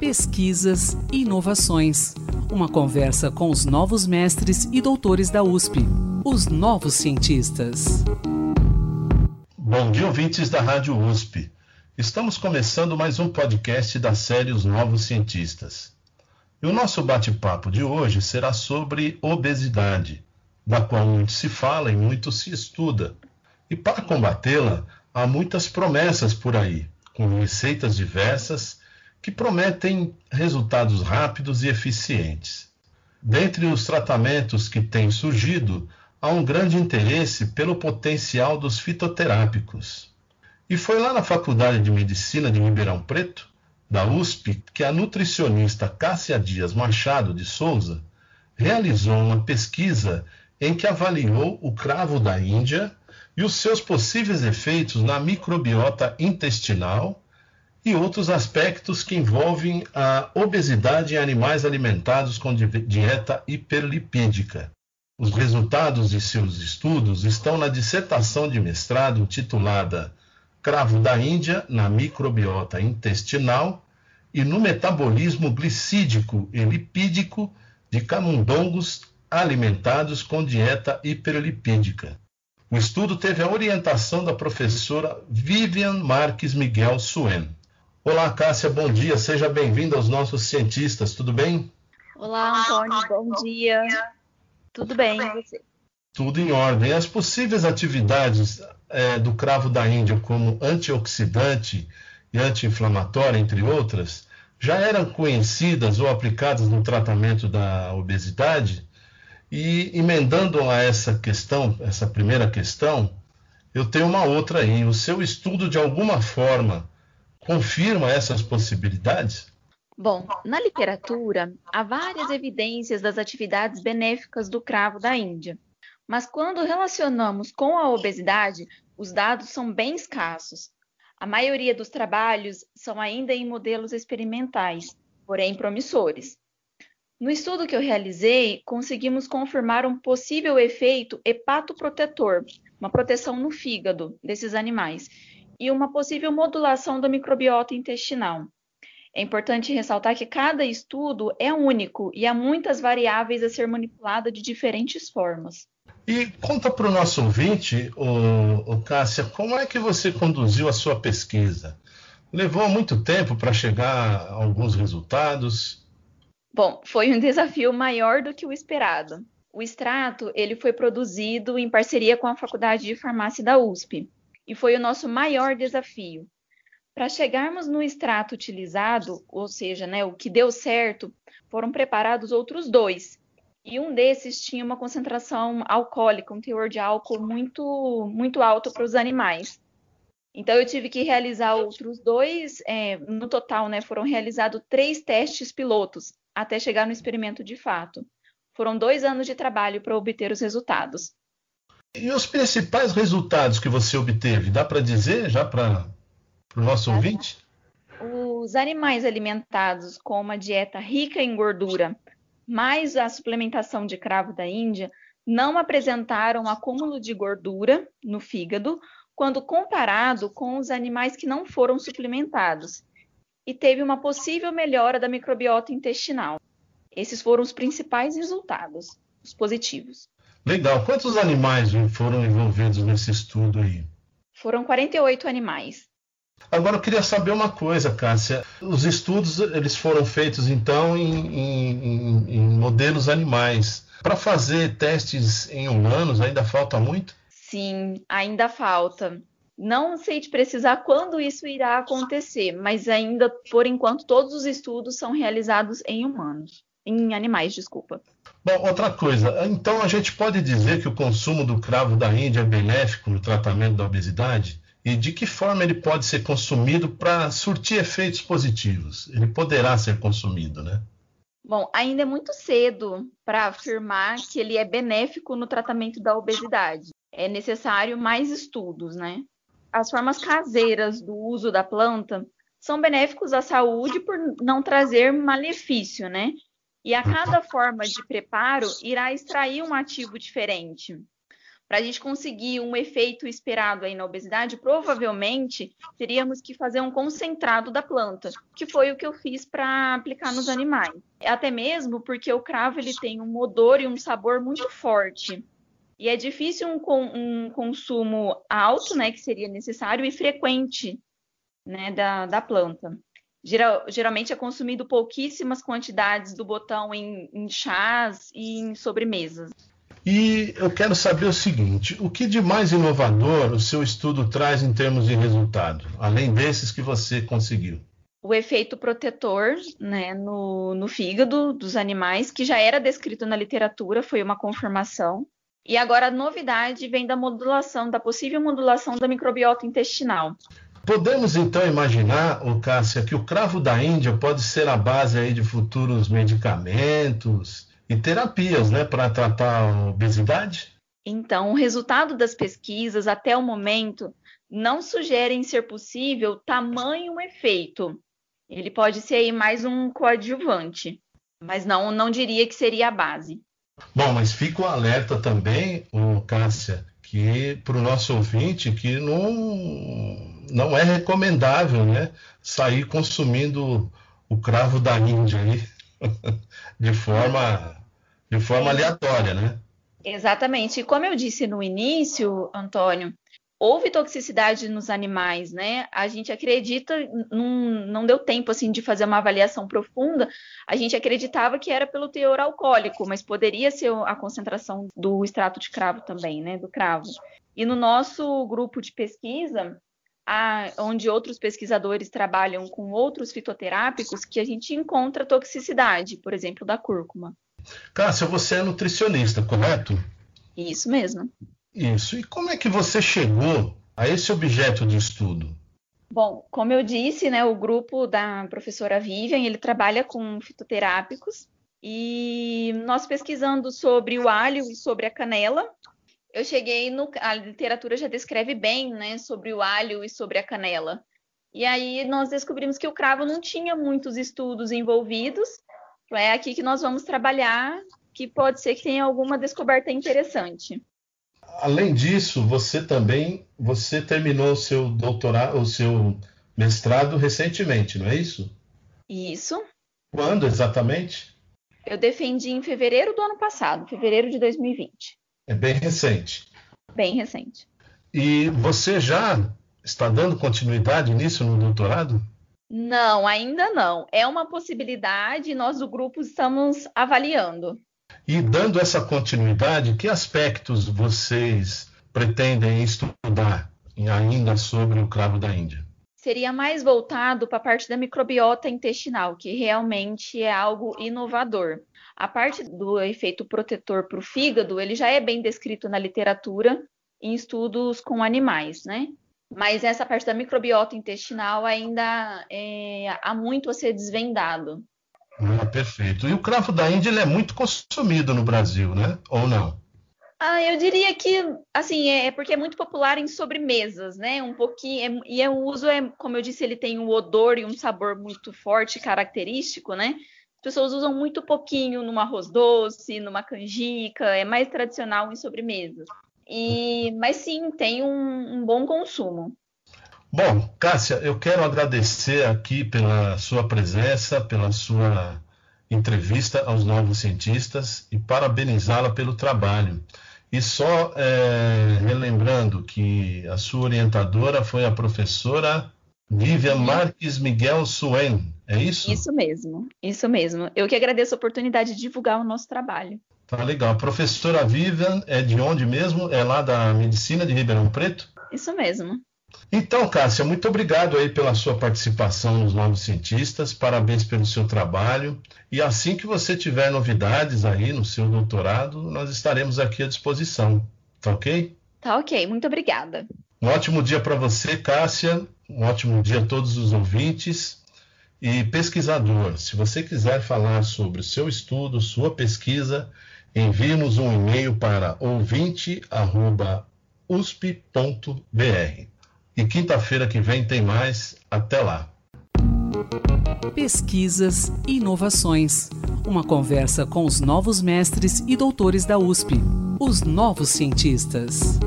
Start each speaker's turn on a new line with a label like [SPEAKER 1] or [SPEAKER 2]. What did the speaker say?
[SPEAKER 1] Pesquisas e inovações. Uma conversa com os novos mestres e doutores da USP, os novos cientistas.
[SPEAKER 2] Bom dia, ouvintes da Rádio USP. Estamos começando mais um podcast da série Os Novos Cientistas. E o nosso bate-papo de hoje será sobre obesidade, da qual muito se fala e muito se estuda. E para combatê-la, há muitas promessas por aí, com receitas diversas que prometem resultados rápidos e eficientes. Dentre os tratamentos que têm surgido, há um grande interesse pelo potencial dos fitoterápicos. E foi lá na Faculdade de Medicina de Ribeirão Preto, da USP, que a nutricionista Cássia Dias Machado de Souza realizou uma pesquisa em que avaliou o cravo da Índia e os seus possíveis efeitos na microbiota intestinal e outros aspectos que envolvem a obesidade em animais alimentados com dieta hiperlipídica. Os resultados de seus estudos estão na dissertação de mestrado titulada Cravo da Índia na microbiota intestinal e no metabolismo glicídico e lipídico de camundongos alimentados com dieta hiperlipídica. O estudo teve a orientação da professora Vivian Marques Miguel Suen. Olá, Cássia, bom dia. Seja bem-vinda aos nossos cientistas, tudo bem?
[SPEAKER 3] Olá, Antônio, bom dia. Tudo bem, você?
[SPEAKER 2] Tudo em ordem. As possíveis atividades é, do cravo da Índia, como antioxidante e anti-inflamatório, entre outras, já eram conhecidas ou aplicadas no tratamento da obesidade? E emendando a essa questão, essa primeira questão, eu tenho uma outra aí. O seu estudo, de alguma forma, confirma essas possibilidades?
[SPEAKER 3] Bom, na literatura, há várias evidências das atividades benéficas do cravo da Índia. Mas quando relacionamos com a obesidade, os dados são bem escassos. A maioria dos trabalhos são ainda em modelos experimentais, porém promissores. No estudo que eu realizei, conseguimos confirmar um possível efeito hepatoprotetor, uma proteção no fígado desses animais, e uma possível modulação da microbiota intestinal. É importante ressaltar que cada estudo é único e há muitas variáveis a ser manipulada de diferentes formas.
[SPEAKER 2] E conta para o nosso ouvinte, o, o Cássia, como é que você conduziu a sua pesquisa? Levou muito tempo para chegar a alguns resultados?
[SPEAKER 3] Bom, foi um desafio maior do que o esperado. O extrato ele foi produzido em parceria com a Faculdade de Farmácia da USP e foi o nosso maior desafio. Para chegarmos no extrato utilizado, ou seja, né, o que deu certo, foram preparados outros dois. E um desses tinha uma concentração alcoólica, um teor de álcool muito, muito alto para os animais. Então, eu tive que realizar outros dois. É, no total, né, foram realizados três testes pilotos até chegar no experimento de fato. Foram dois anos de trabalho para obter os resultados.
[SPEAKER 2] E os principais resultados que você obteve, dá para dizer já para o nosso ouvinte?
[SPEAKER 3] Os animais alimentados com uma dieta rica em gordura, mais a suplementação de cravo da Índia, não apresentaram acúmulo de gordura no fígado quando comparado com os animais que não foram suplementados, e teve uma possível melhora da microbiota intestinal. Esses foram os principais resultados, os positivos.
[SPEAKER 2] Legal. Quantos animais foram envolvidos nesse estudo aí?
[SPEAKER 3] Foram 48 animais.
[SPEAKER 2] Agora eu queria saber uma coisa, Cássia. Os estudos eles foram feitos então em, em, em modelos animais. Para fazer testes em humanos ainda falta muito?
[SPEAKER 3] Sim, ainda falta. Não sei te precisar quando isso irá acontecer, mas ainda por enquanto todos os estudos são realizados em humanos, em animais, desculpa.
[SPEAKER 2] Bom, outra coisa, então a gente pode dizer que o consumo do cravo da Índia é benéfico no tratamento da obesidade? E de que forma ele pode ser consumido para surtir efeitos positivos? Ele poderá ser consumido, né?
[SPEAKER 3] Bom, ainda é muito cedo para afirmar que ele é benéfico no tratamento da obesidade. É necessário mais estudos, né? As formas caseiras do uso da planta são benéficos à saúde por não trazer malefício, né? E a cada forma de preparo irá extrair um ativo diferente. Para a gente conseguir um efeito esperado aí na obesidade, provavelmente teríamos que fazer um concentrado da planta, que foi o que eu fiz para aplicar nos animais. Até mesmo porque o cravo ele tem um odor e um sabor muito forte. E é difícil um, um consumo alto, né, que seria necessário, e frequente né, da, da planta. Geral, geralmente é consumido pouquíssimas quantidades do botão em, em chás e em sobremesas.
[SPEAKER 2] E eu quero saber o seguinte: o que de mais inovador o seu estudo traz em termos de resultado, além desses que você conseguiu?
[SPEAKER 3] O efeito protetor né, no, no fígado dos animais, que já era descrito na literatura, foi uma confirmação. E agora a novidade vem da modulação, da possível modulação da microbiota intestinal.
[SPEAKER 2] Podemos então imaginar, o Cássia, que o cravo da Índia pode ser a base aí de futuros medicamentos e terapias, né, para tratar a obesidade?
[SPEAKER 3] Então, o resultado das pesquisas até o momento não sugerem ser possível tamanho efeito. Ele pode ser aí mais um coadjuvante, mas não, não diria que seria a base.
[SPEAKER 2] Bom, mas fica o alerta também, o Cássia, que para o nosso ouvinte que não não é recomendável, né, sair consumindo o cravo da Índia aí de forma de forma aleatória, né?
[SPEAKER 3] Exatamente. E como eu disse no início, Antônio, houve toxicidade nos animais, né? A gente acredita, num, não deu tempo assim de fazer uma avaliação profunda. A gente acreditava que era pelo teor alcoólico, mas poderia ser a concentração do extrato de cravo também, né? Do cravo. E no nosso grupo de pesquisa, a, onde outros pesquisadores trabalham com outros fitoterápicos, que a gente encontra toxicidade, por exemplo, da cúrcuma.
[SPEAKER 2] Cássia, você é nutricionista, correto?
[SPEAKER 3] Isso mesmo.
[SPEAKER 2] Isso. E como é que você chegou a esse objeto de estudo?
[SPEAKER 3] Bom, como eu disse, né, o grupo da professora Vivian, ele trabalha com fitoterápicos e nós pesquisando sobre o alho e sobre a canela, eu cheguei no. A literatura já descreve bem, né, sobre o alho e sobre a canela. E aí nós descobrimos que o cravo não tinha muitos estudos envolvidos. É aqui que nós vamos trabalhar, que pode ser que tenha alguma descoberta interessante.
[SPEAKER 2] Além disso, você também você terminou o seu doutorado, o seu mestrado recentemente, não é isso?
[SPEAKER 3] Isso.
[SPEAKER 2] Quando exatamente?
[SPEAKER 3] Eu defendi em fevereiro do ano passado, fevereiro de 2020.
[SPEAKER 2] É bem recente.
[SPEAKER 3] Bem recente.
[SPEAKER 2] E você já está dando continuidade nisso no doutorado?
[SPEAKER 3] Não, ainda não. É uma possibilidade, nós do grupo estamos avaliando.
[SPEAKER 2] E dando essa continuidade, que aspectos vocês pretendem estudar ainda sobre o cravo da Índia?
[SPEAKER 3] Seria mais voltado para a parte da microbiota intestinal, que realmente é algo inovador. A parte do efeito protetor para o fígado, ele já é bem descrito na literatura em estudos com animais, né? Mas essa parte da microbiota intestinal ainda é, há muito a ser desvendado.
[SPEAKER 2] Perfeito. E o cravo da Índia ele é muito consumido no Brasil, né? Ou não?
[SPEAKER 3] Ah, eu diria que, assim, é, é porque é muito popular em sobremesas, né? Um pouquinho, é, e é, o uso é, como eu disse, ele tem um odor e um sabor muito forte, característico, né? As pessoas usam muito pouquinho num arroz doce, numa canjica, é mais tradicional em sobremesas. E, mas sim, tem um, um bom consumo.
[SPEAKER 2] Bom, Cássia, eu quero agradecer aqui pela sua presença, pela sua entrevista aos novos cientistas e parabenizá-la pelo trabalho. E só é, relembrando que a sua orientadora foi a professora Vivian Marques Miguel Suen, é isso?
[SPEAKER 3] Isso mesmo, isso mesmo. Eu que agradeço a oportunidade de divulgar o nosso trabalho.
[SPEAKER 2] Tá legal. A professora Vivian é de onde mesmo? É lá da Medicina de Ribeirão Preto?
[SPEAKER 3] Isso mesmo.
[SPEAKER 2] Então, Cássia, muito obrigado aí pela sua participação nos Novos Cientistas. Parabéns pelo seu trabalho. E assim que você tiver novidades aí no seu doutorado, nós estaremos aqui à disposição. Tá ok?
[SPEAKER 3] Tá ok. Muito obrigada.
[SPEAKER 2] Um ótimo dia para você, Cássia. Um ótimo dia a todos os ouvintes. E pesquisador, se você quiser falar sobre o seu estudo, sua pesquisa, envie-nos um e-mail para ouvinte.usp.br. E quinta-feira que vem tem mais. Até lá.
[SPEAKER 1] Pesquisas e inovações. Uma conversa com os novos mestres e doutores da USP. Os novos cientistas.